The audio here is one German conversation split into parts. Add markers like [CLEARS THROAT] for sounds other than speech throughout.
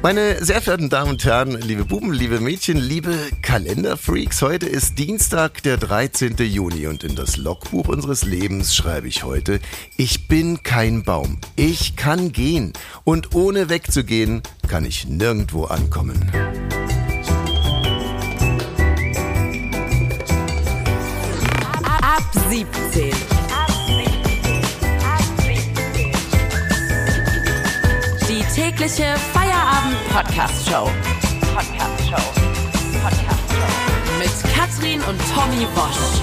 Meine sehr verehrten Damen und Herren, liebe Buben, liebe Mädchen, liebe Kalenderfreaks, heute ist Dienstag, der 13. Juni und in das Logbuch unseres Lebens schreibe ich heute, ich bin kein Baum, ich kann gehen und ohne wegzugehen kann ich nirgendwo ankommen. Ab 17. Die tägliche Feierabend-Podcast-Show. Podcast-Show. Podcast-Show. Mit Katrin und Tommy Wosch.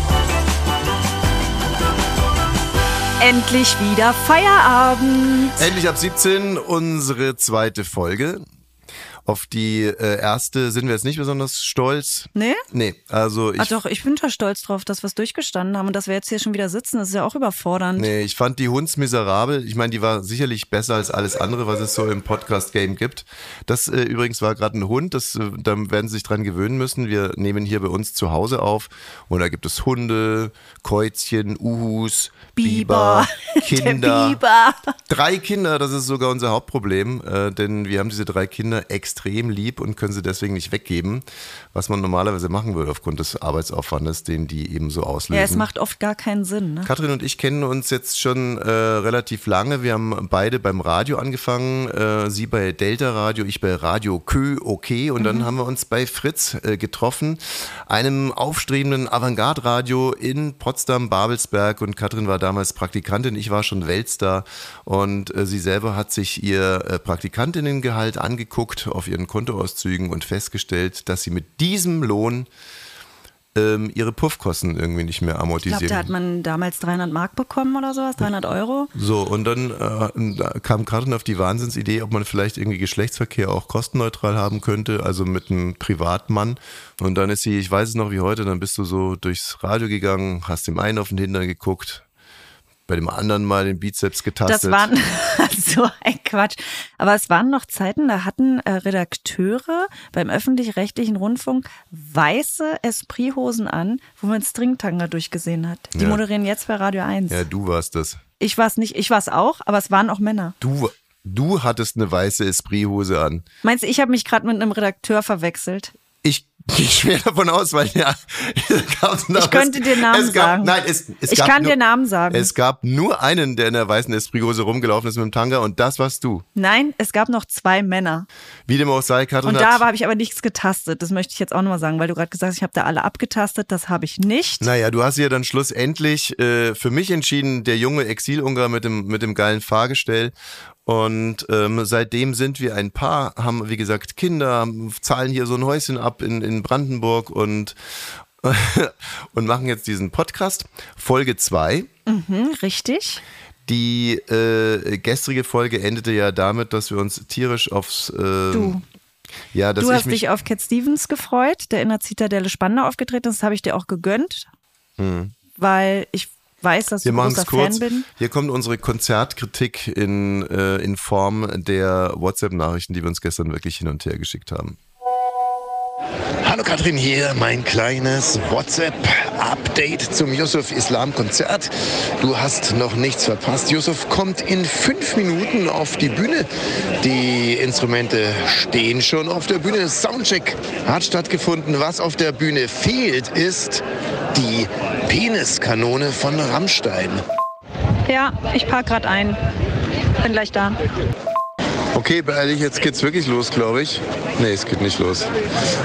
Endlich wieder Feierabend. Endlich ab 17 unsere zweite Folge. Auf die äh, erste sind wir jetzt nicht besonders stolz. Nee? Nee, also ich Ach doch, ich bin da stolz drauf, dass wir es durchgestanden haben und dass wir jetzt hier schon wieder sitzen. Das ist ja auch überfordernd. Nee, ich fand die Hunds miserabel. Ich meine, die war sicherlich besser als alles andere, was es so im Podcast-Game gibt. Das äh, übrigens war gerade ein Hund, das, äh, da werden Sie sich dran gewöhnen müssen. Wir nehmen hier bei uns zu Hause auf und da gibt es Hunde, Käuzchen, Uhus, Biber, [LAUGHS] Der Kinder. Biber. Drei Kinder, das ist sogar unser Hauptproblem, äh, denn wir haben diese drei Kinder extrem lieb und können sie deswegen nicht weggeben, was man normalerweise machen würde aufgrund des Arbeitsaufwandes, den die eben so auslösen. Ja, es macht oft gar keinen Sinn. Ne? Katrin und ich kennen uns jetzt schon äh, relativ lange. Wir haben beide beim Radio angefangen. Äh, sie bei Delta Radio, ich bei Radio Kö, okay. Und dann haben wir uns bei Fritz äh, getroffen, einem aufstrebenden Avantgarde-Radio in Potsdam-Babelsberg. Und Katrin war damals Praktikantin, ich war schon Weltstar. Und äh, sie selber hat sich ihr äh, Praktikantinnengehalt angeguckt auf ihren Kontoauszügen und festgestellt, dass sie mit diesem Lohn ähm, ihre Puffkosten irgendwie nicht mehr Ich amortisieren. glaube, da hat man damals 300 Mark bekommen oder sowas, 300 Euro. So, und dann äh, kam Katrin auf die Wahnsinnsidee, ob man vielleicht irgendwie Geschlechtsverkehr auch kostenneutral haben könnte, also mit einem Privatmann. Und dann ist sie, ich weiß es noch wie heute, dann bist du so durchs Radio gegangen, hast dem einen auf den Hintern geguckt, bei dem anderen mal den Bizeps getastet. Das waren [LAUGHS] so ein Quatsch. Aber es waren noch Zeiten, da hatten äh, Redakteure beim öffentlich-rechtlichen Rundfunk weiße Esprit-Hosen an, wo man Stringtanga durchgesehen hat. Die Ja. moderieren jetzt bei Radio 1. ja, du warst das. Ich war es nicht, ich war es auch, aber es waren auch Männer. Du, du hattest eine weiße Esprit-Hose an. Meinst du, ich habe mich gerade mit einem Redakteur verwechselt? Ich schwer davon aus, weil ja, [LAUGHS] es gab noch- Ich könnte dir Namen gab, sagen. Nein, es, es Ich gab kann nur, dir Namen sagen. Es gab nur einen, der in der weißen Esprit-Hose rumgelaufen ist mit dem Tanga und das warst du. Nein, es gab noch zwei Männer. Wie dem auch sei, Katrin Und da habe ich aber nichts getastet. Das möchte ich jetzt auch nochmal sagen, weil du gerade gesagt hast, ich habe da alle abgetastet. Das habe ich nicht. Naja, du hast ja dann schlussendlich äh, für mich entschieden, der junge Exil-Ungar mit dem, mit dem geilen Fahrgestell. Und ähm, seitdem sind wir ein Paar, haben, wie gesagt, Kinder, zahlen hier so ein Häuschen ab in, in Brandenburg und, [LAUGHS] und machen jetzt diesen Podcast. Folge 2. Hm, richtig. Die äh, gestrige Folge endete ja damit, dass wir uns tierisch aufs... Äh, Du. Ja, dass Du hast dich auf Cat Stevens gefreut, der in der Zitadelle Spandau aufgetreten ist. Das habe ich dir auch gegönnt, weil ich weiß, dass. Wir du großer kurz. Fan bin. Hier kommt unsere Konzertkritik in, äh, in Form der WhatsApp-Nachrichten, die wir uns gestern wirklich hin und her geschickt haben. Hallo Katrin hier, mein kleines WhatsApp-Update zum Yusuf Islam Konzert. Du hast noch nichts verpasst. Yusuf kommt in fünf Minuten auf die Bühne. Die Instrumente stehen schon auf der Bühne. Soundcheck hat stattgefunden. Was auf der Bühne fehlt, ist die Peniskanone von Rammstein. Ja, ich park gerade ein. Bin gleich da. Okay, beeil dich, jetzt geht's wirklich los, glaube ich. Nee, es geht nicht los.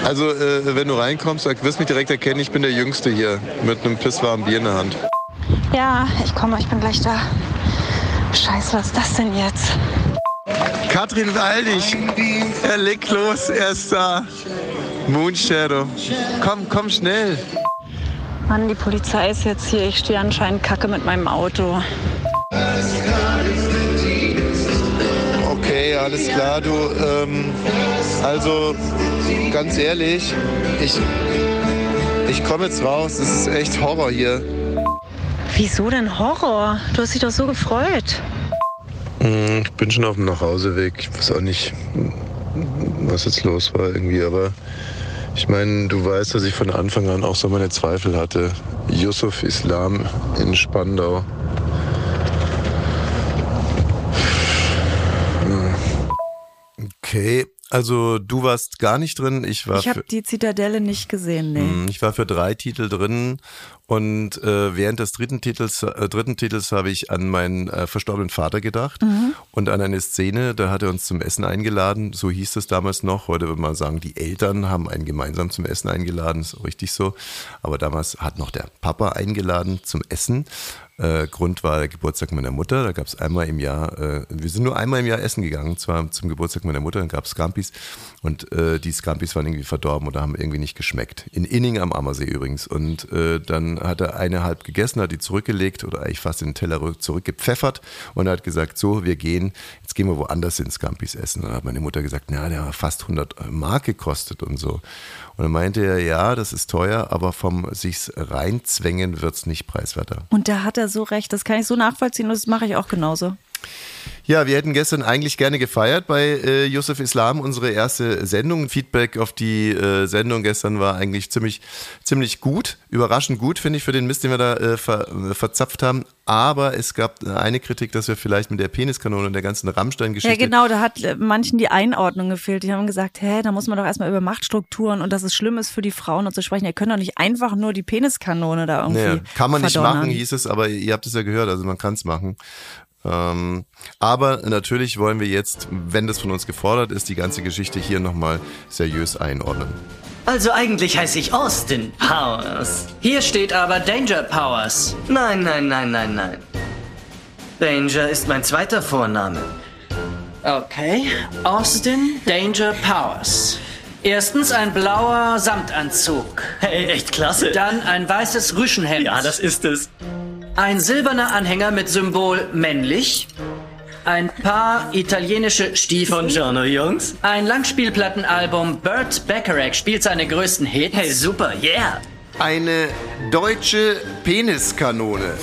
Also, äh, wenn du reinkommst, du wirst mich direkt erkennen, ich bin der Jüngste hier mit einem pisswarmen Bier in der Hand. Ja, ich komme, ich bin gleich da. Scheiße, was ist das denn jetzt? Katrin, beeil dich! Er legt los, er ist da. Moonshadow. Komm, komm schnell. Mann, die Polizei ist jetzt hier. Ich stehe anscheinend kacke mit meinem Auto. Okay, alles klar, du. Ähm, also, ganz ehrlich, ich, ich komme jetzt raus. Es ist echt Horror hier. Wieso denn Horror? Du hast dich doch so gefreut. Hm, Ich bin schon auf dem Nachhauseweg. Ich weiß auch nicht, was jetzt los war irgendwie, aber ich meine, du weißt, dass ich von Anfang an auch so meine Zweifel hatte. Yusuf Islam in Spandau. Okay, Also du warst gar nicht drin. Ich war. Ich habe die Zitadelle nicht gesehen, nee. Mm, Ich war für drei Titel drin und äh, während des dritten Titels, äh, dritten Titels habe ich an meinen äh, verstorbenen Vater gedacht und an eine Szene, da hat er uns zum Essen eingeladen, so hieß es damals noch. Heute würde man sagen, die Eltern haben einen gemeinsam zum Essen eingeladen, ist richtig so. Aber damals hat noch der Papa eingeladen zum Essen. Äh, Grund war der Geburtstag meiner Mutter. Da gab es einmal im Jahr, äh, wir sind nur einmal im Jahr essen gegangen, zwar zum Geburtstag meiner Mutter, dann gab es Scampis und äh, die Scampis waren irgendwie verdorben oder haben irgendwie nicht geschmeckt. In Inning am Ammersee übrigens. Und äh, dann hat er eine halb gegessen, hat die zurückgelegt oder eigentlich fast den Teller rück- zurückgepfeffert und hat gesagt, so, wir gehen, jetzt gehen wir woanders hin Scampis essen. Und dann hat meine Mutter gesagt, na, der hat fast 100 Mark gekostet und so. Und dann meinte er, ja, das ist teuer, aber vom sich's reinzwängen wird's nicht preiswerter. Und da hat er so recht, das kann ich so nachvollziehen und das mache ich auch genauso. Ja, wir hätten gestern eigentlich gerne gefeiert bei äh, Yusuf Islam, unsere erste Sendung. Feedback auf die äh, Sendung gestern war eigentlich ziemlich, ziemlich gut, überraschend gut, finde ich, für den Mist, den wir da äh, ver, äh, verzapft haben. Aber es gab eine Kritik, dass wir vielleicht mit der Peniskanone und der ganzen Rammstein-Geschichte. Ja, genau, da hat äh, manchen die Einordnung gefehlt. Die haben gesagt, hä, da muss man doch erstmal über Machtstrukturen und dass es schlimm ist für die Frauen und zu sprechen. Ihr könnt doch nicht einfach nur die Peniskanone da irgendwie. Naja, kann man nicht verdonnern. machen, hieß es, aber ihr habt es ja gehört, also man kann es machen. Ähm, aber natürlich wollen wir jetzt, wenn das von uns gefordert ist, die ganze Geschichte hier nochmal seriös einordnen. Also eigentlich heiße ich Austin Powers. Hier steht aber Danger Powers. Nein, nein, nein, nein, nein. Danger ist mein zweiter Vorname. Okay. Austin Danger Powers. Erstens ein blauer Samtanzug. Hey, echt klasse. Dann ein weißes Rüschenhemd. ja, das ist es. Ein silberner Anhänger mit Symbol männlich. Ein paar italienische Von Stiefel. Giorno, Jungs. Ein Langspielplattenalbum Burt Bacharach spielt seine größten Hits. Hey, super, yeah. Eine deutsche Peniskanone.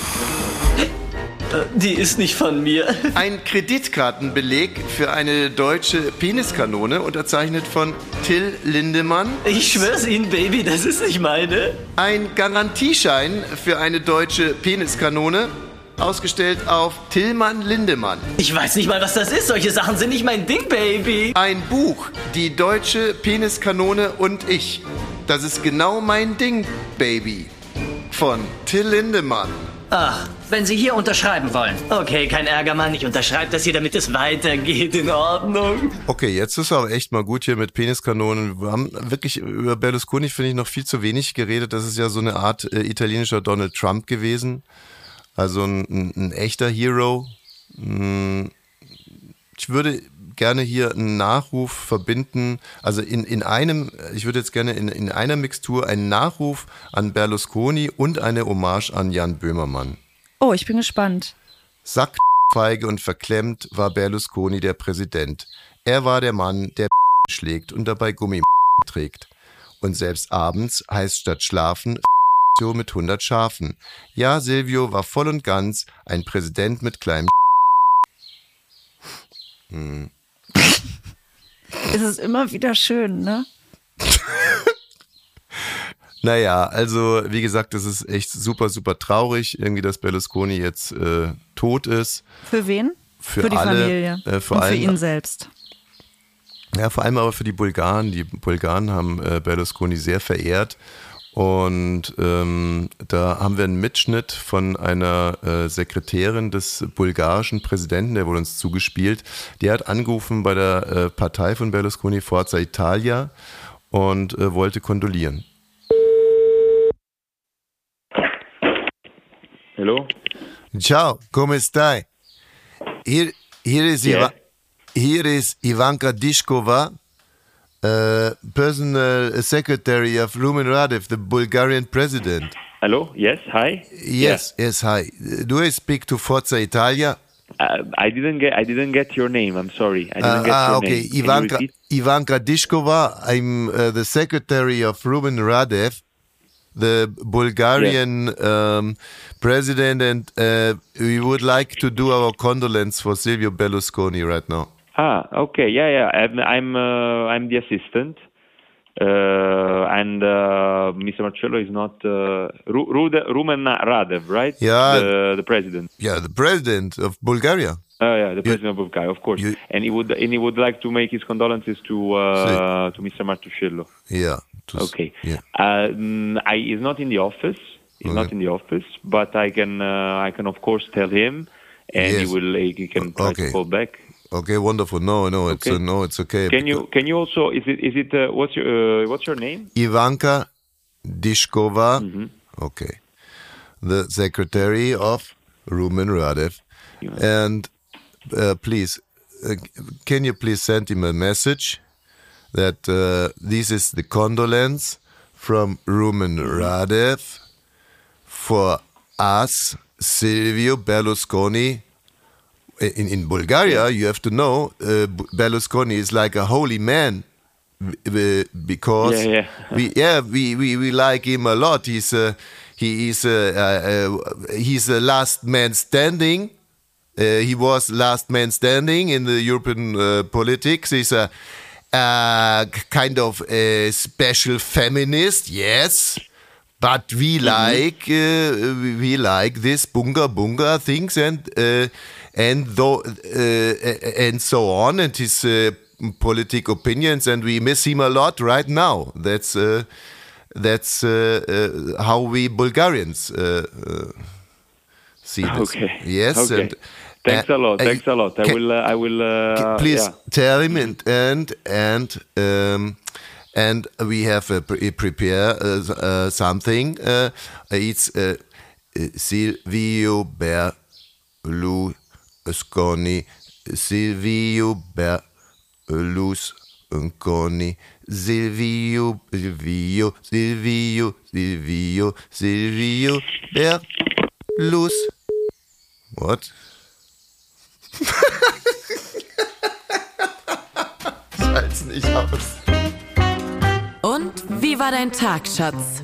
Die ist nicht von mir. [LAUGHS] Ein Kreditkartenbeleg für eine deutsche Peniskanone, unterzeichnet von Till Lindemann. Ich schwör's Ihnen, Baby, das ist nicht meine. Ein Garantieschein für eine deutsche Peniskanone, ausgestellt auf Tillmann Lindemann. Ich weiß nicht mal, was das ist. Solche Sachen sind nicht mein Ding, Baby. Ein Buch, die deutsche Peniskanone und ich. Das ist genau mein Ding, Baby. Von Till Lindemann. Ach, Wenn Sie hier unterschreiben wollen. okay, kein Ärger, Mann. Ich unterschreibe das hier, damit es weitergeht. In Ordnung. Okay, jetzt ist aber echt mal gut hier mit Peniskanonen. Wir haben wirklich über Berlusconi, finde ich, noch viel zu wenig geredet. Das ist ja so eine Art äh, italienischer Donald Trump gewesen. Also ein, ein, ein echter Hero. Mm, Ich würde gerne hier einen Nachruf verbinden, also in, in einem, ich würde jetzt gerne in, in einer Mixtur einen Nachruf an Berlusconi und eine Hommage an Jan Böhmermann. Oh, ich bin gespannt. Sack, feige und verklemmt war Berlusconi der Präsident. Er war der Mann, der [LAUGHS] schlägt und dabei Gummi [LAUGHS] trägt. Und selbst abends heißt statt schlafen [LAUGHS] mit 100 Schafen. Ja, Silvio war voll und ganz ein Präsident mit kleinem Es ist immer wieder schön, ne? Naja, also wie gesagt, es ist echt super, super traurig, irgendwie, dass Berlusconi jetzt äh, tot ist. Für wen? Für die alle, Familie. äh, vor und für allem- ihn selbst. Ja, vor allem aber für die Bulgaren. Die Bulgaren haben äh, Berlusconi sehr verehrt. Und ähm, da haben wir einen Mitschnitt von einer äh, Sekretärin des bulgarischen Präsidenten, der wurde uns zugespielt. Die hat angerufen bei der äh, Partei von Berlusconi, Forza Italia, und äh, wollte kondolieren. Hello? Ciao, come stai? Here, here is, Yeah. Iva- here is Ivanka Dishkova, uh, personal secretary of Rumen Radev, the Bulgarian president. Hello? Yes, hi. Yes, yes, hi. Do I speak to Forza Italia? Uh, I didn't get I didn't get your name. I'm sorry. I didn't Uh, get ah, your okay. name. Ivanka? Ivanka Dishkova. I'm uh, the secretary of Ruben Radev, the Bulgarian um, president, and uh, we would like to do our condolence for Silvio Berlusconi right now. Ah, okay. Yeah, yeah. I'm I'm, uh, I'm the assistant. Uh, and uh, Mr. Marcello is not uh, Rude, Rumen Radev, right? Yeah. the, the president. Yeah, the president of Bulgaria. Oh yeah, the president of Bulgaria, of course. you- and he would and he would like to make his condolences to uh, to Mr. Martuscello. Yeah. Okay. Yeah. Um, I, he's not in the office. He's not in the office, but I can uh, I can of course tell him, and he will he can try Okay. to call back. Okay, wonderful. No, no, it's Okay. uh, no, it's okay. Can you can you also is it is it uh, what's your uh, what's your name? Ivanka Dishkova. Mm-hmm. Okay. The secretary of Rumen Radev. And uh, please, uh, can you please send him a message that uh, this is the condolence from Rumen Radev for us, Silvio Berlusconi. In, in Bulgaria, you have to know, uh, Berlusconi is like a holy man because Yeah, yeah. we yeah we, we, we like him a lot. He's uh, he is uh, uh, he's a last man standing. Uh, he was last man standing in the European uh, politics. He's a uh, kind of a special feminist, yes. But we like uh, we like this bunga bunga things and uh, and though and so on and his politic opinions and we miss him a lot right now. That's uh, that's uh, uh, how we Bulgarians uh, see this. Okay. Yes. Okay. And, Thanks uh, a lot. uh, Thanks a lot. I can- will. Uh, I will. Uh, please yeah. tell him and and and um, and we have uh, pre- prepare uh, something. Uh, it's Silvio Berlusconi. Silvio Berlusconi. Silvio, Silvio, Silvio, Silvio, Silvio Berlus. What? [LAUGHS] Schalt's nicht aus. Und wie war dein Tag, Schatz?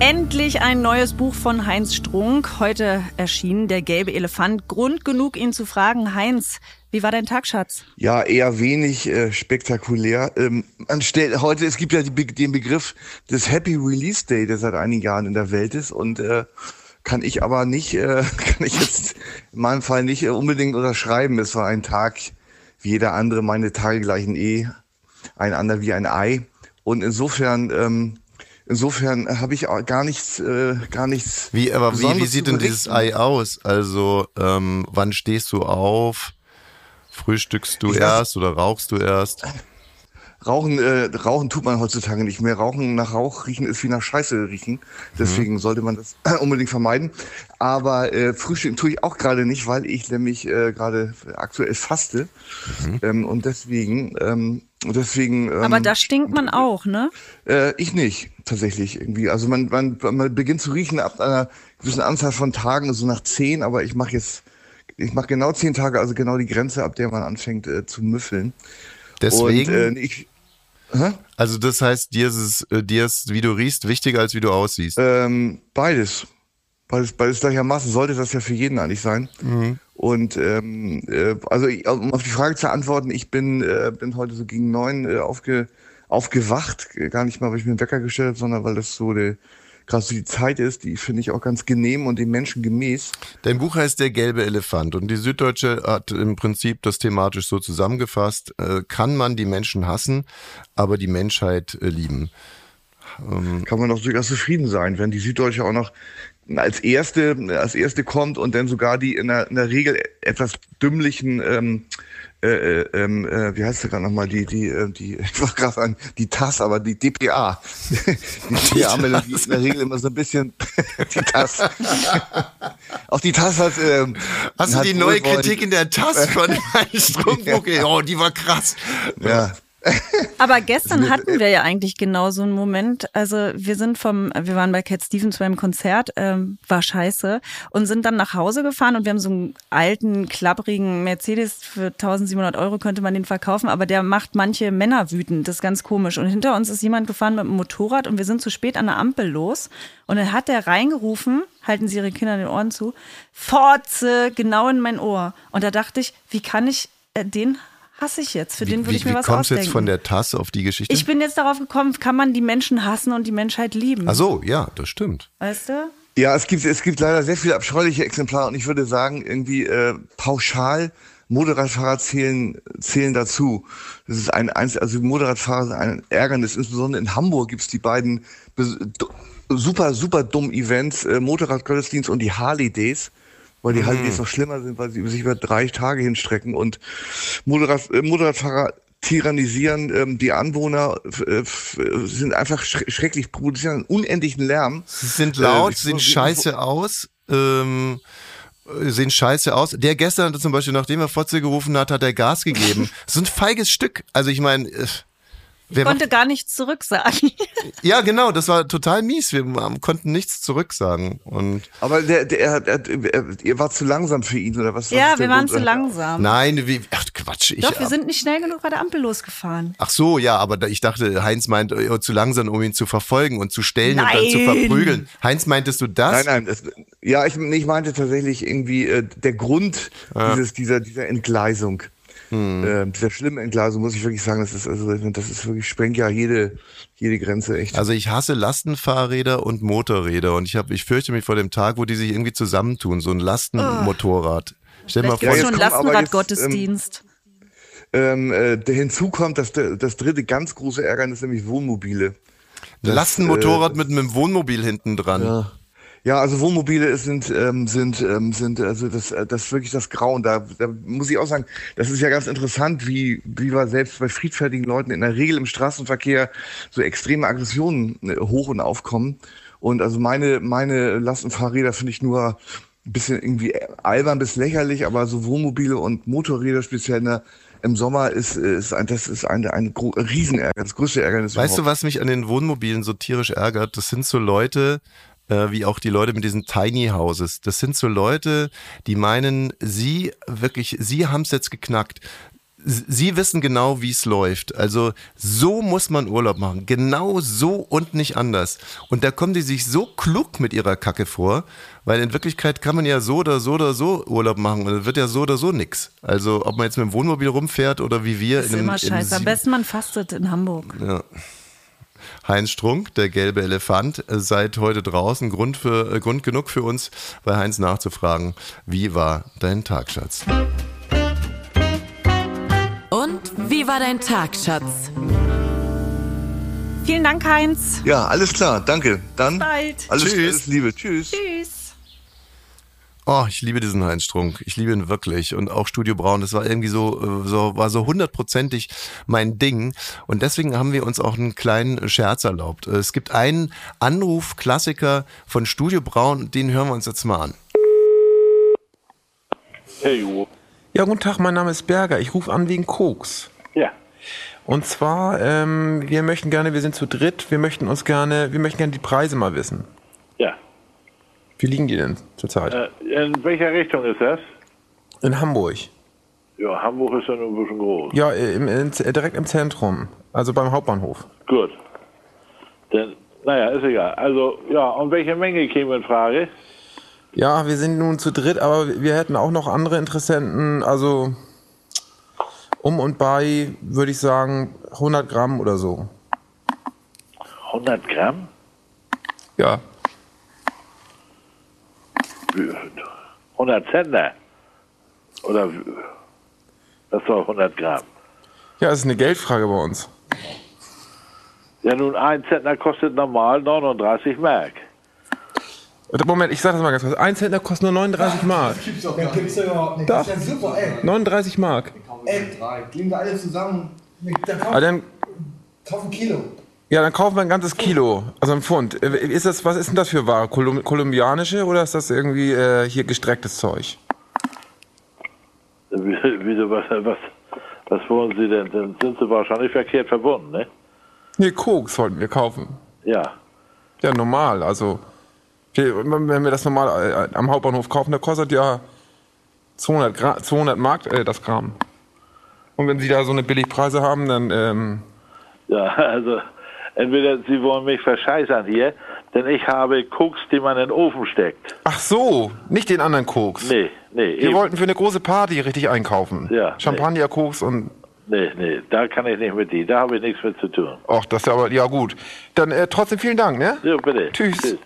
Endlich ein neues Buch von Heinz Strunk. Heute erschienen Der gelbe Elefant. Grund genug, ihn zu fragen. Heinz, wie war dein Tag, Schatz? Ja, eher wenig äh, spektakulär. Ähm, man stellt heute, es gibt ja die, den Begriff des Happy Release Day, der seit einigen Jahren in der Welt ist und äh, kann ich aber nicht, äh, [LAUGHS] kann ich jetzt in meinem Fall nicht äh, unbedingt unterschreiben. Es war ein Tag wie jeder andere, meine Tage gleichen eh, ein anderer wie ein Ei. Und insofern, ähm, insofern habe ich auch gar nichts, äh, gar nichts. Wie, aber wie, wie sieht denn dieses. Ei aus? Also, ähm, wann stehst du auf? Frühstückst du Ich weiß- erst oder rauchst du erst? Rauchen, äh, Rauchen tut man heutzutage nicht mehr. Rauchen nach Rauch riechen ist wie nach Scheiße riechen. Deswegen sollte man das [CLEARS THROAT] unbedingt vermeiden. Aber äh, Frühstücken tue ich auch gerade nicht, weil ich nämlich äh, gerade aktuell faste. Ähm, und deswegen, ähm, deswegen. Ähm, Aber da stinkt man auch, ne? äh, ich nicht, tatsächlich irgendwie. Also man, man, man beginnt zu riechen ab einer gewissen Anzahl von Tagen, so nach zehn, aber ich mache jetzt, ich mache genau zehn Tage, also genau die Grenze, ab der man anfängt äh, zu müffeln. Deswegen, Und äh, ich, hä? also das heißt, dir ist, es, äh, dir ist, wie du riechst, wichtiger als wie du aussiehst. Ähm, beides. Beides, beides gleichermaßen sollte das ja für jeden eigentlich sein. Und ähm, äh, also ich, um auf die Frage zu antworten, ich bin, äh, bin heute so gegen neun äh, aufge, aufgewacht, gar nicht mal, weil ich mir einen Wecker gestellt habe, sondern weil das so die, gerade so die Zeit ist, die finde ich auch ganz genehm und dem Menschen gemäß. Dein Buch heißt Der gelbe Elefant und die Süddeutsche hat im Prinzip das thematisch so zusammengefasst. Äh, kann man die Menschen hassen, aber die Menschheit äh, lieben? kann man doch durchaus zufrieden sein, wenn die Süddeutsche auch noch als erste, als erste kommt und dann sogar die in der, in der Regel etwas dümmlichen, ähm, äh, äh, ähm, äh, wie heißt der gerade nochmal, die, die, äh, die, [LAUGHS] ich wollte gerade sagen, die TAS, aber die DPA. [LAUGHS] Die DPA-Melodie ist in der Regel immer so ein bisschen [LAUGHS] die TAS. Auch die TAS hat, ähm, Hast du die neue Kritik in der TAS von Strumpfbuch? Oh, die war krass. Ja, Aber gestern hatten wir ja eigentlich genau so einen Moment. Also wir sind vom, wir waren bei Cat Stevens beim Konzert, ähm, war scheiße und sind dann nach Hause gefahren und wir haben so einen alten, klapprigen Mercedes für 1700 Euro könnte man den verkaufen, aber der macht manche Männer wütend. Das ist ganz komisch. Und hinter uns ist jemand gefahren mit dem Motorrad und wir sind zu spät an der Ampel los und dann hat der reingerufen, halten Sie Ihre Kinder den Ohren zu, Forze, genau in mein Ohr. Und da dachte ich, wie kann ich äh, den hasse ich jetzt. Für Wie, den würde wie, ich mir wie was kommst du ausdenken. jetzt von der Tasse auf die Geschichte? ich bin jetzt darauf gekommen, kann man die Menschen hassen und die Menschheit lieben? Ach so, ja, das stimmt. Weißt du? Ja, es gibt, es gibt leider sehr viele abscheuliche Exemplare und ich würde sagen, irgendwie äh, pauschal Motorradfahrer zählen, zählen dazu. Das ist ein, eins, also Motorradfahrer sind ein Ärgernis. Insbesondere in Hamburg gibt's die beiden super, super dummen Events, äh, Motorradgottesdienst und die Harley Days. Weil die Harley Days noch schlimmer sind, weil sie sich über drei Tage hinstrecken und Motorrad, äh, Motorradfahrer tyrannisieren ähm, die Anwohner, äh, sind einfach schre schrecklich, produzieren einen unendlichen Lärm. Sie sind laut, Äh, sehen scheiße aus, ähm, äh, sehen scheiße aus. Der gestern zum Beispiel, nachdem er Fotze gerufen hat, hat er Gas gegeben. [LAUGHS] so ein feiges Stück. Also ich meine, wer Konnte gar nichts zurücksagen. [LAUGHS] ja genau, das war total mies. Wir konnten nichts zurücksagen. Und Aber der, der, er, er, er, ihr war zu langsam für ihn oder was? was ja, der wir waren Grund? zu langsam. nein, wie, ach Quatsch. Ich, Doch, wir sind nicht schnell genug bei der Ampel losgefahren. Ach so, ja, aber da, ich dachte, Heinz meint äh, zu langsam, um ihn zu verfolgen und zu stellen und dann zu Nein. verprügeln. Heinz, meintest du das? Nein, nein, das, ja, ich, ich meinte tatsächlich irgendwie äh, der Grund dieses, dieser, dieser Entgleisung. Hm. Äh, dieser schlimmen Entgleisung, muss ich wirklich sagen, das ist, also, das ist wirklich, sprengt ja jede, jede Grenze echt. Also ich hasse Lastenfahrräder und Motorräder und ich habe, ich fürchte mich vor dem Tag, wo die sich irgendwie zusammentun, so ein Lastenmotorrad. Stell dir mal vor, schon kommen aber Lastenradgottesdienst. Ähm, äh, der hinzu kommt, dass der, das dritte ganz große Ärgernis, nämlich Wohnmobile. ein Lastenmotorrad äh, mit einem Wohnmobil hinten dran. Ja. Ja, also Wohnmobile sind ähm, sind ähm, sind also das äh, das ist wirklich das Grauen. Da, da muss ich auch sagen, das ist ja ganz interessant, wie wie wir selbst bei friedfertigen Leuten in der Regel im Straßenverkehr so extreme Aggressionen äh, hoch und aufkommen. Und also meine meine Lastenfahrräder finde ich nur ein bisschen irgendwie albern bis lächerlich, aber so Wohnmobile und Motorräder speziell in der, im Sommer ist ist ein das ist ein ein, Riesenärger, das größte Ärgernis. Weißt du, überhaupt. was mich an den Wohnmobilen so tierisch ärgert? Das sind so Leute, äh, wie auch die Leute mit diesen Tiny Houses. Das sind so Leute, die meinen, sie wirklich, sie haben es jetzt geknackt. Sie wissen genau, wie es läuft. Also so muss man Urlaub machen. Genau so und nicht anders. Und da kommen die sich so klug mit ihrer Kacke vor, weil in Wirklichkeit kann man ja so oder so oder so Urlaub machen und es wird ja so oder so nix. Also ob man jetzt mit dem Wohnmobil rumfährt oder wie wir Das ist in einem- immer im scheiße. Am besten man fastet in Hamburg. ja. Heinz Strunk, der gelbe Elefant, äh, seid heute draußen. Grund, für, äh, Grund genug für uns, bei Heinz nachzufragen, wie war dein Tag, Schatz? Und wie war dein Tag, Schatz? Vielen Dank, Heinz. Ja, alles klar, danke. Dann Bald. alles, Tschüss. alles Liebe. Tschüss. Tschüss. Oh, ich liebe diesen Heinz Strunk. Ich liebe ihn wirklich. Und auch Studio Braun, das war irgendwie so, äh, so war so hundertprozentig mein Ding. Und deswegen haben wir uns auch einen kleinen Scherz erlaubt. Es gibt einen Anruf-Klassiker von Studio Braun, den hören wir uns jetzt mal an. Hey, Juhu. Ja, guten Tag, mein Name ist Berger. Ich rufe an wegen Koks. Ja. Und zwar, ähm, wir möchten gerne, wir sind zu dritt, wir möchten uns gerne, wir möchten gerne die Preise mal wissen. Wie liegen die denn zurzeit? Äh, in welcher Richtung ist das? In Hamburg. Ja, Hamburg ist ja nur ein bisschen groß. Ja, im, im, direkt im Zentrum, also beim Hauptbahnhof. Gut. Denn, naja, ist egal. Also, ja, und welche Menge käme in Frage? Ja, wir sind nun zu dritt, aber wir hätten auch noch andere Interessenten, also um und bei, würde ich sagen, 100 Gramm oder so. 100 Gramm? Ja. 100 Zentner? Oder das war 100 Gramm? Ja, das ist eine Geldfrage bei uns. Ja, nun, ein Zentner kostet normal 39 Mark. Moment, ich sag das mal ganz kurz. Ein Zentner kostet nur 39 Mark. Gibt's doch gar nicht. Das ist ja super, ey. 39 Mark. Ey, legen wir alle zusammen. Dann Aber kauf, dann, kauf ein Kilo. Ja, dann kaufen wir ein ganzes Kilo, also ein Pfund. Äh, Ist das, was ist denn das für Ware? Kolum kolumbianische oder ist das irgendwie äh, hier gestrecktes Zeug? Wie- Wieso, was, was, was wollen Sie denn? Dann sind Sie wahrscheinlich verkehrt verbunden, ne? Nee, Koks wollten wir kaufen. Ja. Ja, normal, also wenn wir das normal äh, am Hauptbahnhof kaufen, da kostet ja 200, Gra 200 Mark äh, das Gramm. Und wenn Sie da so eine Billigpreise haben, dann ähm, Ja, [LAUGHS] also entweder Sie wollen mich verscheißern hier, denn ich habe Koks, die man in den Ofen steckt. Ach so, nicht den anderen Koks. Nee, nee. Wir eben. wollten für eine große Party richtig einkaufen. Ja, Champagner, Koks und Nee, nee, da kann ich nicht mit die. Da habe ich nichts mit zu tun. Ach, das ist ja aber, ja gut. Dann äh, trotzdem vielen Dank, ne? Ja, bitte. Tschüss.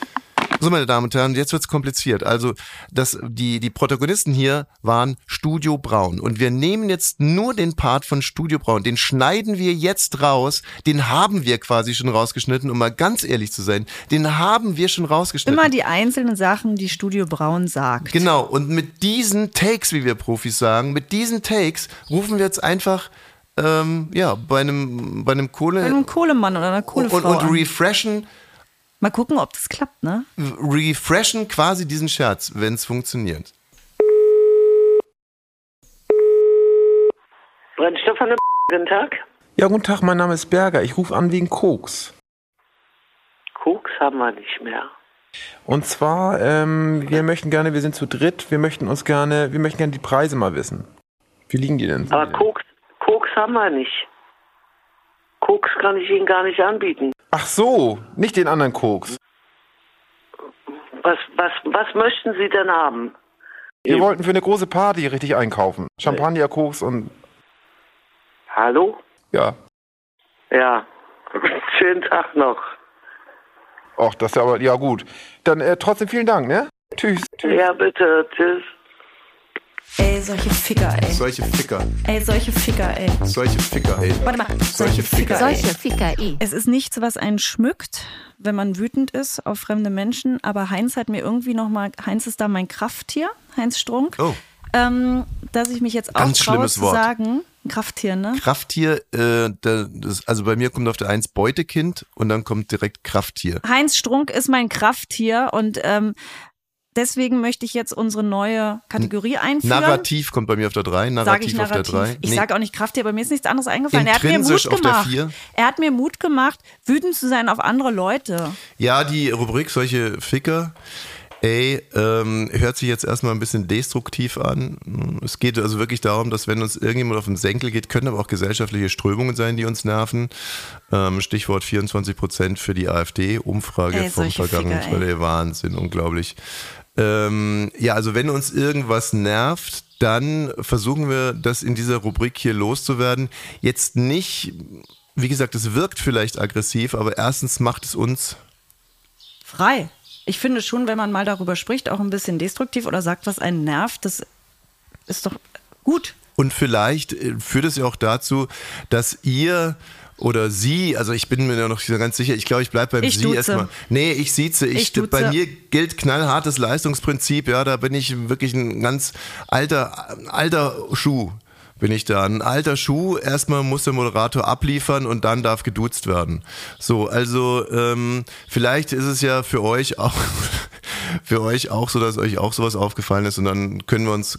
So, meine Damen und Herren, jetzt wird's kompliziert. Also, das, die, die Protagonisten hier waren Studio Braun. Und wir nehmen jetzt nur den Part von Studio Braun. Den schneiden wir jetzt raus. Den haben wir quasi schon rausgeschnitten, um mal ganz ehrlich zu sein. Den haben wir schon rausgeschnitten. Immer die einzelnen Sachen, die Studio Braun sagt. Genau, und mit diesen Takes, wie wir Profis sagen, mit diesen Takes rufen wir jetzt einfach ähm, ja, bei einem, bei einem Kohle. Bei einem Kohlemann oder einer und, Kohlefrau. und an. refreshen, Mal gucken, ob das klappt, ne? refreshen quasi diesen Scherz, wenn es funktioniert. Brennstoff von der Guten Tag. Ja, guten Tag, mein Name ist Berger. Ich rufe an wegen Koks. Koks haben wir nicht mehr. Und zwar, ähm, wir möchten gerne, wir sind zu dritt, wir möchten uns gerne, wir möchten gerne die Preise mal wissen. Wie liegen die denn? Aber Koks, Koks haben wir nicht. Koks kann ich Ihnen gar nicht anbieten. Ach so, nicht den anderen Koks. Was, was, was möchten Sie denn haben? Wir wollten für eine große Party richtig einkaufen. Champagner, Koks und Hallo? ja. Ja. [LAUGHS] Schönen Tag noch. Ach, das ist ja aber, ja gut. Dann äh, trotzdem vielen Dank, ne? Tschüss. Ja, bitte. Tschüss. Ey, solche Ficker, ey. Solche Ficker. Ey, solche Ficker, ey. Solche Ficker, ey. Warte mal. Solche Ficker. Solche Ficker, ey. Es ist nichts, was einen schmückt, wenn man wütend ist auf fremde Menschen. Aber Heinz hat mir irgendwie nochmal, Heinz ist da mein Krafttier, Heinz Strunk. Oh. Ähm, dass ich mich jetzt auch Ganz traue schlimmes zu Wort. sagen, ein Krafttier, ne? Krafttier, äh, da, das, also bei mir kommt auf der Eins Beutekind und dann kommt direkt Krafttier. Heinz Strunk ist mein Krafttier und ähm, deswegen möchte ich jetzt unsere neue Kategorie einführen. Narrativ kommt bei mir auf der 3, Sag Narrativ, ich Narrativ. auf der 3. Ich sage auch nicht Krafttier, bei mir ist nichts anderes eingefallen. Er hat mir Mut gemacht. Er hat mir Mut gemacht, wütend zu sein auf andere Leute. Ja, die Rubrik solche Ficker. Ey, ähm, hört sich jetzt erstmal ein bisschen destruktiv an. Es geht also wirklich darum, dass wenn uns irgendjemand auf den Senkel geht, können aber auch gesellschaftliche Strömungen sein, die uns nerven. Ähm, Stichwort 24 Prozent für die AfD-Umfrage Ey, vom vergangenen. Wahnsinn, unglaublich. Ähm, ja, also wenn uns irgendwas nervt, dann versuchen wir, das in dieser Rubrik hier loszuwerden. Jetzt nicht, wie gesagt, es wirkt vielleicht aggressiv, aber erstens macht es uns Frei. Ich finde schon, wenn man mal darüber spricht, auch ein bisschen destruktiv oder sagt, was einen nervt, das ist doch gut. Und vielleicht äh, führt es ja auch dazu, dass ihr oder sie, also ich bin mir ja noch ganz sicher, ich glaube, ich bleibe beim Ich sie duze. erstmal. Nee, ich sieze, ich, Ich duze. bei mir gilt knallhartes Leistungsprinzip, ja, da bin ich wirklich ein ganz alter, alter Schuh. Bin ich da. Ein alter Schuh, erstmal muss der Moderator abliefern und dann darf geduzt werden. So, also ähm, vielleicht ist es ja für euch auch [LAUGHS] für euch auch so, dass euch auch sowas aufgefallen ist und dann können wir uns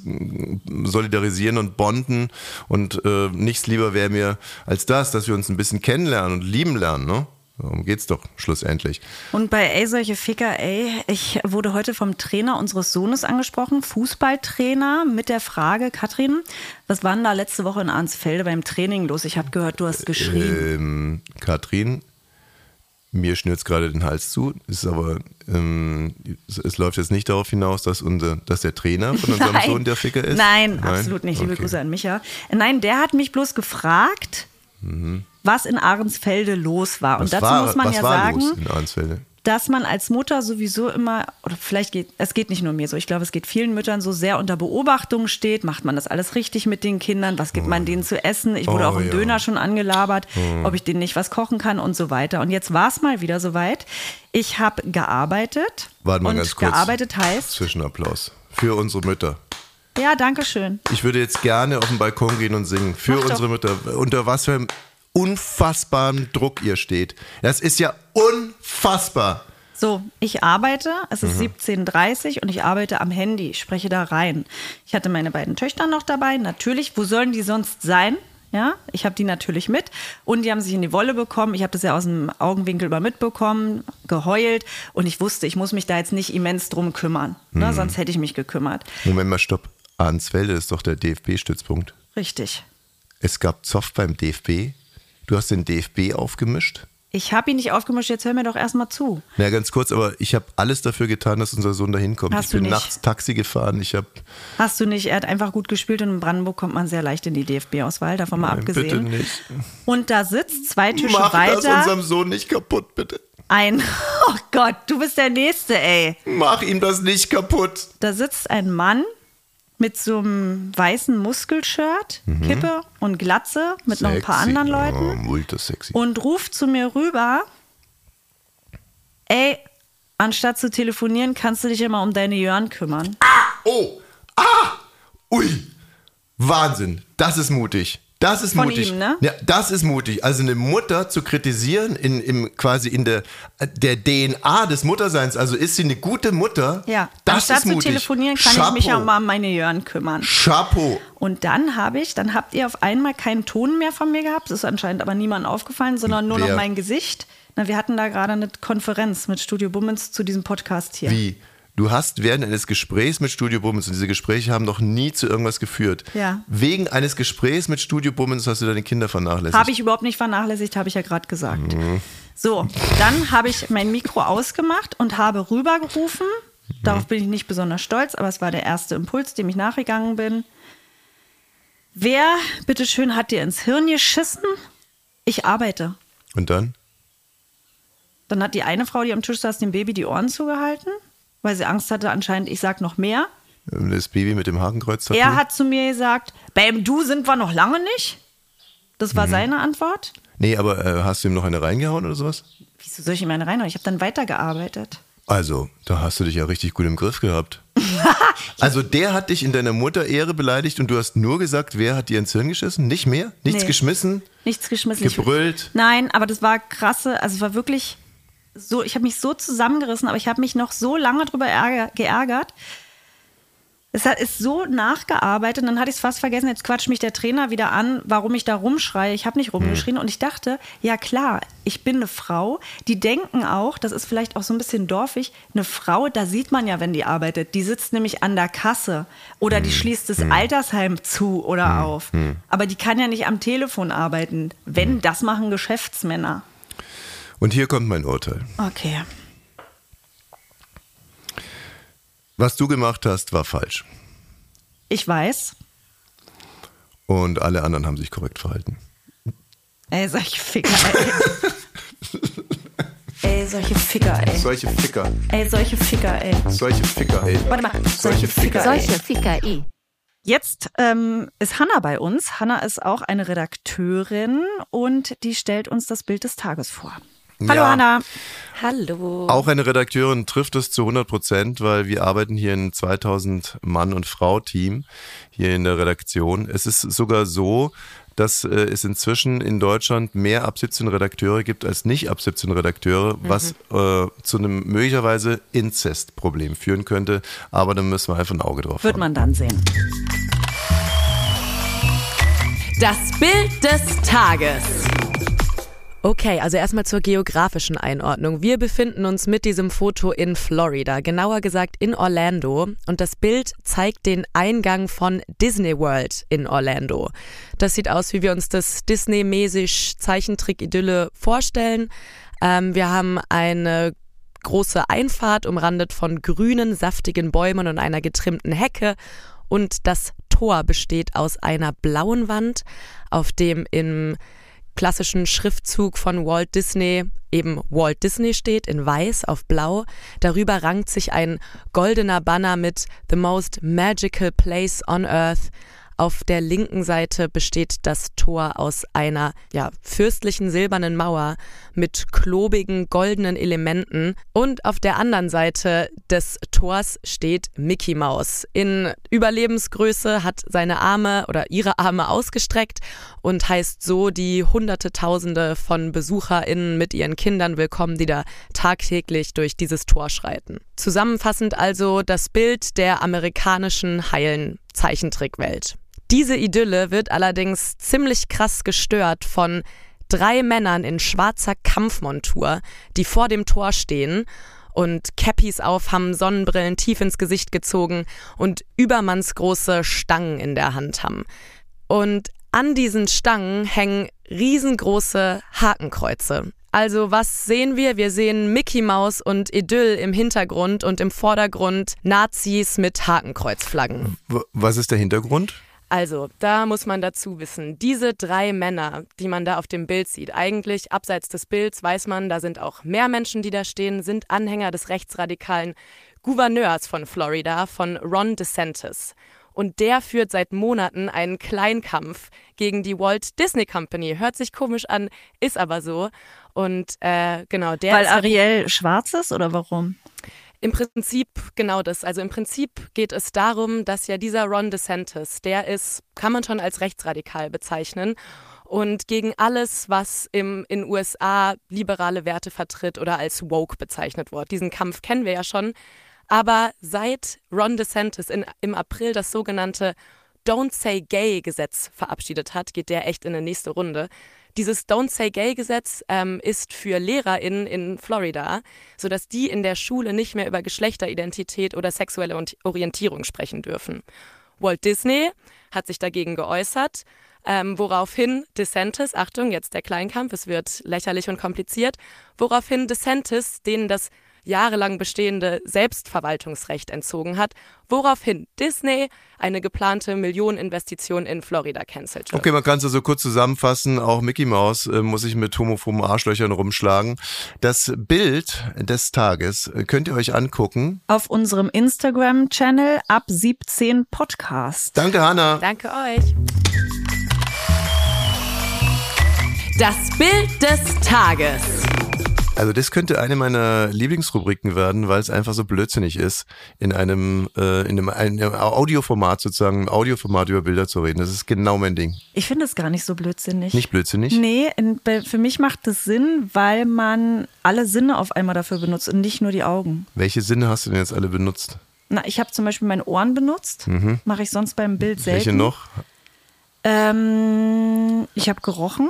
solidarisieren und bonden und äh, nichts lieber wäre mir als das, dass wir uns ein bisschen kennenlernen und lieben lernen, ne? Darum geht's doch schlussendlich. Und bei ey, solche Ficker, ey, ich wurde heute vom Trainer unseres Sohnes angesprochen, Fußballtrainer, mit der Frage, Katrin, was war denn da letzte Woche in Arnsfelde beim Training los? Ich habe gehört, du hast geschrien. Ähm, Katrin, mir schnürt's gerade den Hals zu. Ist aber, ähm, es, es läuft jetzt nicht darauf hinaus, dass, unser, dass der Trainer von unserem Sohn der Ficker ist. Nein, absolut nicht. Liebe Okay. Grüße an Micha. Nein, der hat mich bloß gefragt, Mhm. was in Ahrensfelde los war. Was Und dazu war, muss man was ja war sagen, los in Arnsfelde? Dass man als Mutter sowieso immer, oder vielleicht geht, es geht nicht nur mir so, ich glaube, es geht vielen Müttern so sehr unter Beobachtung steht, macht man das alles richtig mit den Kindern, was gibt man denen zu essen? Ich wurde Oh, auch im ja. Döner schon angelabert, Hm. ob ich denen nicht was kochen kann und so weiter. Und jetzt war es mal wieder soweit. Ich habe gearbeitet. Warte mal und ganz kurz. gearbeitet heißt, Zwischenapplaus. Für unsere Mütter. ja, danke schön. Ich würde jetzt gerne auf den Balkon gehen und singen. Für Mach doch. unsere Mütter. Unter was für einem unfassbaren Druck ihr steht. Das ist ja unfassbar. So, ich arbeite, es ist Mhm. 17.30 Uhr und ich arbeite am Handy, ich spreche da rein. Ich hatte meine beiden Töchter noch dabei, natürlich, wo sollen die sonst sein? Ja, ich habe die natürlich mit und die haben sich in die Wolle bekommen. Ich habe das ja aus dem Augenwinkel über mitbekommen, geheult und ich wusste, ich muss mich da jetzt nicht immens drum kümmern, ne? Mhm. sonst hätte ich mich gekümmert. Moment mal, stopp. Arnsfelde ist doch der DFB-Stützpunkt. Richtig. Es gab Zoff beim DFB. Du hast den DFB aufgemischt. Ich habe ihn nicht aufgemischt, jetzt hör mir doch erstmal zu. Ja, ganz kurz, aber ich habe alles dafür getan, dass unser Sohn da hinkommt. Ich bin nicht? nachts Taxi gefahren. Ich habe Hast du nicht, er hat einfach gut gespielt und in Brandenburg kommt man sehr leicht in die DFB-Auswahl, davon mal bitte abgesehen. nicht. Und da sitzt zwei Tische Mach das weiter unserem Sohn nicht kaputt, bitte. ein, [LAUGHS] oh Gott, du bist der Nächste, ey. Mach ihm das nicht kaputt. Da sitzt ein Mann mit so einem weißen Muskelshirt, Kippe und Glatze mit noch ein paar Mhm. Sexy. anderen Leuten Oh, sexy. und ruft zu mir rüber, ey, anstatt zu telefonieren, kannst du dich immer um deine Jörn kümmern. Oh, ah, ui, Wahnsinn. Das ist mutig. Das ist Von mutig. ihm, ne? Ja, das ist mutig. Also eine Mutter zu kritisieren in, im, quasi in der, der DNA des Mutterseins. Also ist sie eine gute Mutter? Ja, das anstatt ist mutig. zu telefonieren, kann ich mich ja Chapeau. mal um meine Jörn kümmern. Chapeau. Und dann habe ich, dann habt ihr auf einmal keinen Ton mehr von mir gehabt. Das ist anscheinend aber niemandem aufgefallen, sondern nur Wer? noch mein Gesicht. Na, wir hatten da gerade eine Konferenz mit Studio Bummens zu diesem Podcast hier. Wie? Du hast während eines Gesprächs mit Studio Bummens, und diese Gespräche haben noch nie zu irgendwas geführt. Ja. Wegen eines Gesprächs mit Studio Bummens hast du deine Kinder vernachlässigt. Habe ich überhaupt nicht vernachlässigt, habe ich ja gerade gesagt. Mhm. So, dann habe ich mein Mikro ausgemacht und habe rübergerufen. Darauf bin ich nicht besonders stolz, aber es war der erste Impuls, dem ich nachgegangen bin. Wer, bitteschön, hat dir ins Hirn geschissen? Ich arbeite. Und dann? Dann hat die eine Frau, die am Tisch saß, dem Baby die Ohren zugehalten, weil sie Angst hatte, anscheinend, ich sag noch mehr. Das Baby mit dem Hakenkreuz Er hat zu mir gesagt, beim Du sind wir noch lange nicht. Das Mhm. war seine Antwort. Nee, aber äh, hast du ihm noch eine reingehauen oder sowas? Wieso soll ich ihm eine reinhauen? Ich habe dann weitergearbeitet. Also, da hast du dich ja richtig gut im Griff gehabt. [LAUGHS] also, der hat dich in deiner Mutterehre beleidigt und du hast nur gesagt, wer hat dir ins Hirn geschissen? Nicht mehr? Nichts Nee. geschmissen? Nichts geschmissen. Gebrüllt? Nein, aber das war krasse, also es war wirklich so, ich habe mich so zusammengerissen, aber ich habe mich noch so lange drüber ärger, geärgert. Es hat, ist so nachgearbeitet, dann hatte ich es fast vergessen, jetzt quatscht mich der Trainer wieder an, warum ich da rumschreie. Ich habe nicht rumgeschrien und ich dachte, ja klar, ich bin eine Frau, die denken auch, das ist vielleicht auch so ein bisschen dorfig, eine Frau, da sieht man ja, wenn die arbeitet, die sitzt nämlich an der Kasse oder die schließt das Altersheim zu oder auf. Aber die kann ja nicht am Telefon arbeiten. Wenn, das machen Geschäftsmänner. Und hier kommt mein Urteil. Okay. Was du gemacht hast, war falsch. Ich weiß. Und alle anderen haben sich korrekt verhalten. Ey, solche Ficker, ey. [LAUGHS] ey, solche Ficker, ey. Solche Ficker. Ey, solche Ficker, ey. Solche Ficker, ey. Warte mal. Solche Ficker. Solche Ficker, ey. Jetzt ähm, ist Hanna bei uns. Hanna ist auch eine Redakteurin und die stellt uns das Bild des Tages vor. Hallo Ja. Hanna. Hallo. Auch eine Redakteurin trifft es zu 100 Prozent, weil wir arbeiten hier in 2000 Mann- und Frau-Team hier in der Redaktion. Es ist sogar so, dass äh, es inzwischen in Deutschland mehr ab 17 Redakteure gibt als nicht ab 17 Redakteure, was äh, zu einem möglicherweise Inzestproblem führen könnte. Aber da müssen wir einfach ein Auge drauf Wird haben. man dann sehen. Das Bild des Tages. Okay, also erstmal zur geografischen Einordnung. Wir befinden uns mit diesem Foto in Florida, genauer gesagt in Orlando. Und das Bild zeigt den Eingang von Disney World in Orlando. Das sieht aus, wie wir uns das Disney-mäßig Zeichentrick-Idylle vorstellen. Ähm, wir haben eine große Einfahrt, umrandet von grünen, saftigen Bäumen und einer getrimmten Hecke. Und das Tor besteht aus einer blauen Wand, auf dem im klassischen Schriftzug von Walt Disney eben Walt Disney steht in weiß auf blau. Darüber rankt sich ein goldener Banner mit The Most Magical Place on Earth. Auf der linken Seite besteht das Tor aus einer ja, fürstlichen silbernen Mauer mit klobigen goldenen Elementen und auf der anderen Seite des Tors steht Mickey Mouse. In Überlebensgröße hat seine Arme oder ihre Arme ausgestreckt und heißt so die hunderte Tausende von BesucherInnen mit ihren Kindern willkommen, die da tagtäglich durch dieses Tor schreiten. Zusammenfassend also das Bild der amerikanischen heilen Zeichentrickwelt. Diese Idylle wird allerdings ziemlich krass gestört von drei Männern in schwarzer Kampfmontur, die vor dem Tor stehen und Cappies auf, haben Sonnenbrillen tief ins Gesicht gezogen und übermannsgroße Stangen in der Hand haben. Und an diesen Stangen hängen riesengroße Hakenkreuze. Also was sehen wir? Wir sehen Mickey Mouse und Idyll im Hintergrund und im Vordergrund Nazis mit Hakenkreuzflaggen. Was ist der Hintergrund? Also, da muss man dazu wissen, diese drei Männer, die man da auf dem Bild sieht, eigentlich abseits des Bilds weiß man, da sind auch mehr Menschen, die da stehen, sind Anhänger des rechtsradikalen Gouverneurs von Florida, von Ron DeSantis. Und der führt seit Monaten einen Kleinkampf gegen die Walt Disney Company. Hört sich komisch an, ist aber so. Und äh, genau, der Weil Ariel schwarz ist oder warum? Im Prinzip genau das. Also im Prinzip geht es darum, dass ja dieser Ron DeSantis, der ist, kann man schon als rechtsradikal bezeichnen und gegen alles, was im, in USA liberale Werte vertritt oder als woke bezeichnet wird. Diesen Kampf kennen wir ja schon. Aber seit Ron DeSantis in, im April das sogenannte Don't Say Gay Gesetz verabschiedet hat, geht der echt in eine nächste Runde. Dieses Don't Say Gay Gesetz ähm, ist für LehrerInnen in Florida, sodass die in der Schule nicht mehr über Geschlechteridentität oder sexuelle Ori- Orientierung sprechen dürfen. Walt Disney hat sich dagegen geäußert, ähm, woraufhin DeSantis, Achtung, jetzt der Kleinkampf, es wird lächerlich und kompliziert, woraufhin DeSantis denen das jahrelang bestehende Selbstverwaltungsrecht entzogen hat, woraufhin Disney eine geplante Millioneninvestition in Florida cancelte. Okay, man kann es also kurz zusammenfassen. Auch Mickey Mouse äh, muss sich mit homophoben Arschlöchern rumschlagen. Das Bild des Tages äh, könnt ihr euch angucken. Auf unserem Instagram-Channel ab 17 Podcast. Danke, Hanna. Danke euch. Das Bild des Tages. Also das könnte eine meiner Lieblingsrubriken werden, weil es einfach so blödsinnig ist, in einem, äh, in einem, einem Audioformat sozusagen, im Audioformat über Bilder zu reden. Das ist genau mein Ding. Ich finde es gar nicht so blödsinnig. Nicht blödsinnig? Nee, in, für mich macht es Sinn, weil man alle Sinne auf einmal dafür benutzt und nicht nur die Augen. Welche Sinne hast du denn jetzt alle benutzt? Na, ich habe zum Beispiel meine Ohren benutzt. Mhm. Mache ich sonst beim Bild selten. Welche noch? Ähm, ich habe gerochen.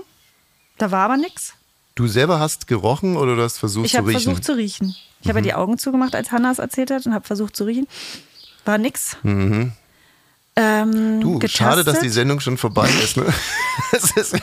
Da war aber nichts. Du selber hast gerochen oder du hast versucht Ich zu habe riechen? versucht zu riechen. Ich habe ja die Augen zugemacht, als Hanna es erzählt hat und habe versucht zu riechen. War nix. Mhm. Ähm, Du, getastet. schade, dass die Sendung schon vorbei ist. Ne? [LAUGHS] Das ist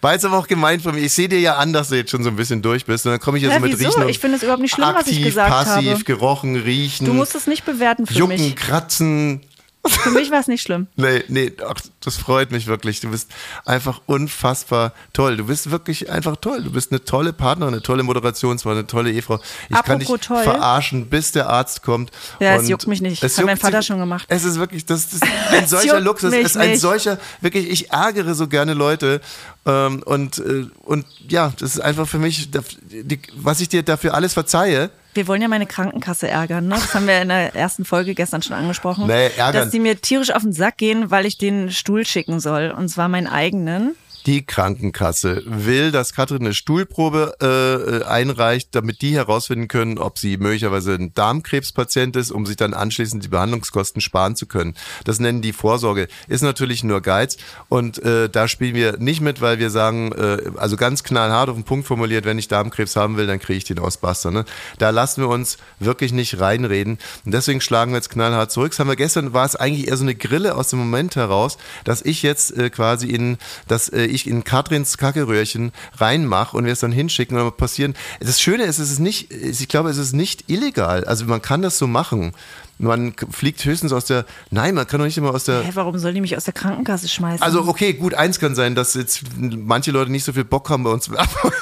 war jetzt aber auch gemeint von mir. Ich sehe dir ja an, dass du jetzt schon so ein bisschen durch bist. Und dann komme ich hier Hä, so mit wieso? Riechen. Ich finde es überhaupt nicht schlimm, was ich aktiv, gesagt passiv, habe. gerochen, riechen. Du musst es nicht bewerten für Jucken, mich. kratzen. Für mich war es nicht schlimm. [LAUGHS] Nee, nee, ach, das freut mich wirklich. Du bist einfach unfassbar toll. Du bist wirklich einfach toll. Du bist eine tolle Partnerin, eine tolle Moderationsfrau, eine tolle Ehefrau. Ich kann dich Apropos toll. verarschen, bis der Arzt kommt. Ja, es juckt mich nicht. es Hat mein Vater schon gemacht. Es ist wirklich, das, das ist ein [LAUGHS] solcher Luxus. Es ist ein nicht. solcher, wirklich, ich ärgere so gerne Leute. Ähm, und, äh, und ja, das ist einfach für mich, die, was ich dir dafür alles verzeihe. Wir wollen ja meine Krankenkasse ärgern, ne? Das haben wir in der ersten Folge gestern schon angesprochen. Nee, ärgern. Dass die mir tierisch auf den Sack gehen, weil ich den Stuhl schicken soll. Und zwar meinen eigenen. Die Krankenkasse will, dass Katrin eine Stuhlprobe äh, einreicht, damit die herausfinden können, ob sie möglicherweise ein Darmkrebspatient ist, um sich dann anschließend die Behandlungskosten sparen zu können. Das nennen die Vorsorge. Ist natürlich nur Geiz und äh, da spielen wir nicht mit, weil wir sagen, äh, also ganz knallhart auf den Punkt formuliert, wenn ich Darmkrebs haben will, dann kriege ich den aus Buster. Ne? Da lassen wir uns wirklich nicht reinreden und deswegen schlagen wir jetzt knallhart zurück. Das haben wir gestern, war es eigentlich eher so eine Grille aus dem Moment heraus, dass ich jetzt äh, quasi in, dass äh, ich in Katrins Kackeröhrchen reinmache und wir es dann hinschicken und dann passieren. Das Schöne ist, es ist nicht, ich glaube, es ist nicht illegal. Also man kann das so machen. Man fliegt höchstens aus der, nein, man kann doch nicht immer aus der, Hä, warum soll die mich aus der Krankenkasse schmeißen? also okay, gut, eins kann sein, dass jetzt manche Leute nicht so viel Bock haben, bei uns Werbung,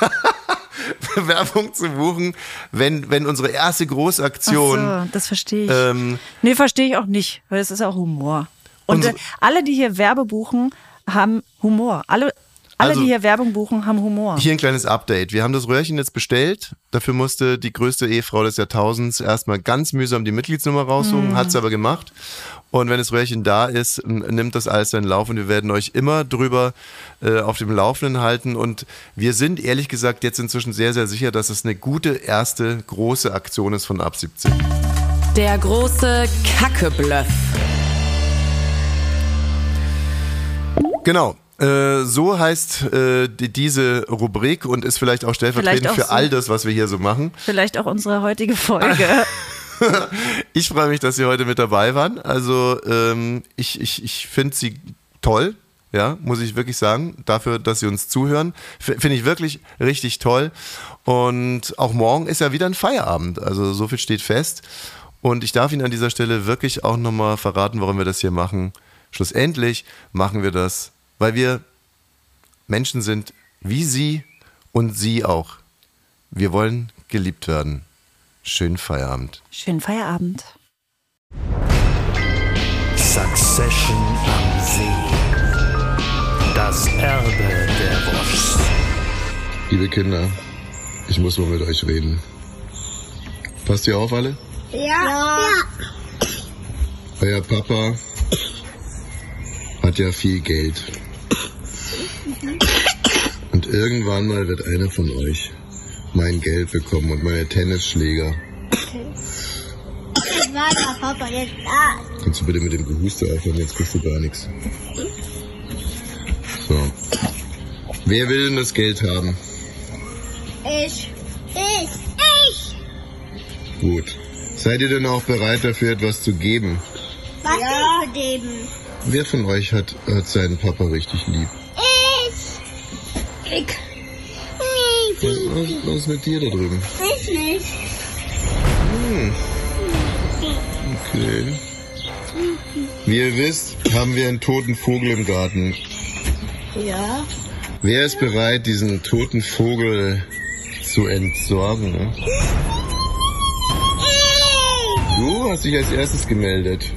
[LAUGHS] zu buchen, wenn, wenn unsere erste Großaktion. Ach so, das verstehe ich. Ähm, nee, verstehe ich auch nicht, weil es ist auch Humor. Und Unsere- äh, alle, die hier Werbe buchen, haben Humor. Alle, alle Also- die hier Werbung buchen, haben Humor. Hier ein kleines Update. Wir haben das Röhrchen jetzt bestellt. Dafür musste die größte Ehefrau des Jahrtausends erstmal ganz mühsam die Mitgliedsnummer raussuchen, Mhm. hat sie aber gemacht. Und wenn das Röhrchen da ist, nimmt das alles seinen Lauf und wir werden euch immer drüber äh, auf dem Laufenden halten. Und wir sind ehrlich gesagt jetzt inzwischen sehr, sehr sicher, dass es eine gute erste große Aktion ist von ab 17. Der große Kackebluff. Genau. Äh, so heißt äh, die, diese Rubrik und ist vielleicht auch stellvertretend Vielleicht auch für so. all das, was wir hier so machen. Vielleicht auch unsere heutige Folge. [LAUGHS] Ich freue mich, dass Sie heute mit dabei waren. Also ähm, ich, ich, ich finde Sie toll. ja, muss ich wirklich sagen, dafür, dass Sie uns zuhören. Finde ich wirklich richtig toll. Und auch morgen ist ja wieder ein Feierabend. Also so viel steht fest. Und ich darf Ihnen an dieser Stelle wirklich auch nochmal verraten, warum wir das hier machen. Schlussendlich machen wir das, weil wir Menschen sind wie Sie und Sie auch. Wir wollen geliebt werden. Schönen Feierabend. Schönen Feierabend. Succession am See. Das Erbe der Wurst. Liebe Kinder, ich muss mal mit euch reden. Passt ihr auf alle? Ja. ja. Euer Papa ja viel Geld. Und irgendwann mal wird einer von euch mein Geld bekommen und meine Tennisschläger. Ich war der Papa jetzt da. Kannst du bitte mit dem Gehuste aufhören, jetzt kriegst du gar nichts. So. Wer will denn das Geld haben? Ich. Ich. Ich. Gut. Seid ihr denn auch bereit dafür, etwas zu geben? Was ja. zu geben? Wer von euch hat, hat seinen Papa richtig lieb? Ich. Ich. Was, was, was ist mit dir da drüben? Ich nicht. Hm. Okay. Wie ihr wisst, haben wir einen toten Vogel im Garten. Ja. Wer ist bereit, diesen toten Vogel zu entsorgen? Du hast dich als erstes gemeldet.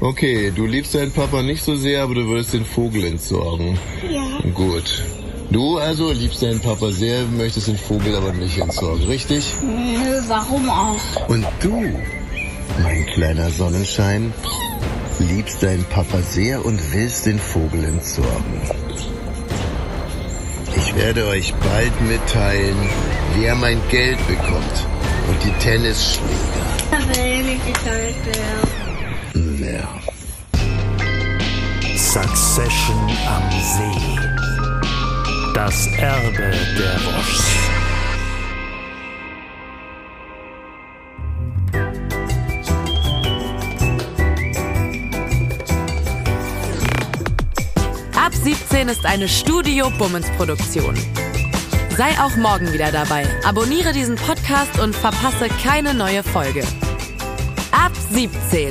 Okay, du liebst deinen Papa nicht so sehr, aber du würdest den Vogel entsorgen. Ja. Gut. Du also liebst deinen Papa sehr, möchtest den Vogel aber nicht entsorgen, richtig? Nö, warum auch? Und du, mein kleiner Sonnenschein, liebst deinen Papa sehr und willst den Vogel entsorgen. Ich werde euch bald mitteilen, wer mein Geld bekommt und die Tennisschläger. Ich will nicht. Ja. Succession am See. Das Erbe der Wurst. Ab 17 ist eine Studio Bummens Produktion. Sei auch morgen wieder dabei. Abonniere diesen Podcast und verpasse keine neue Folge. Ab 17.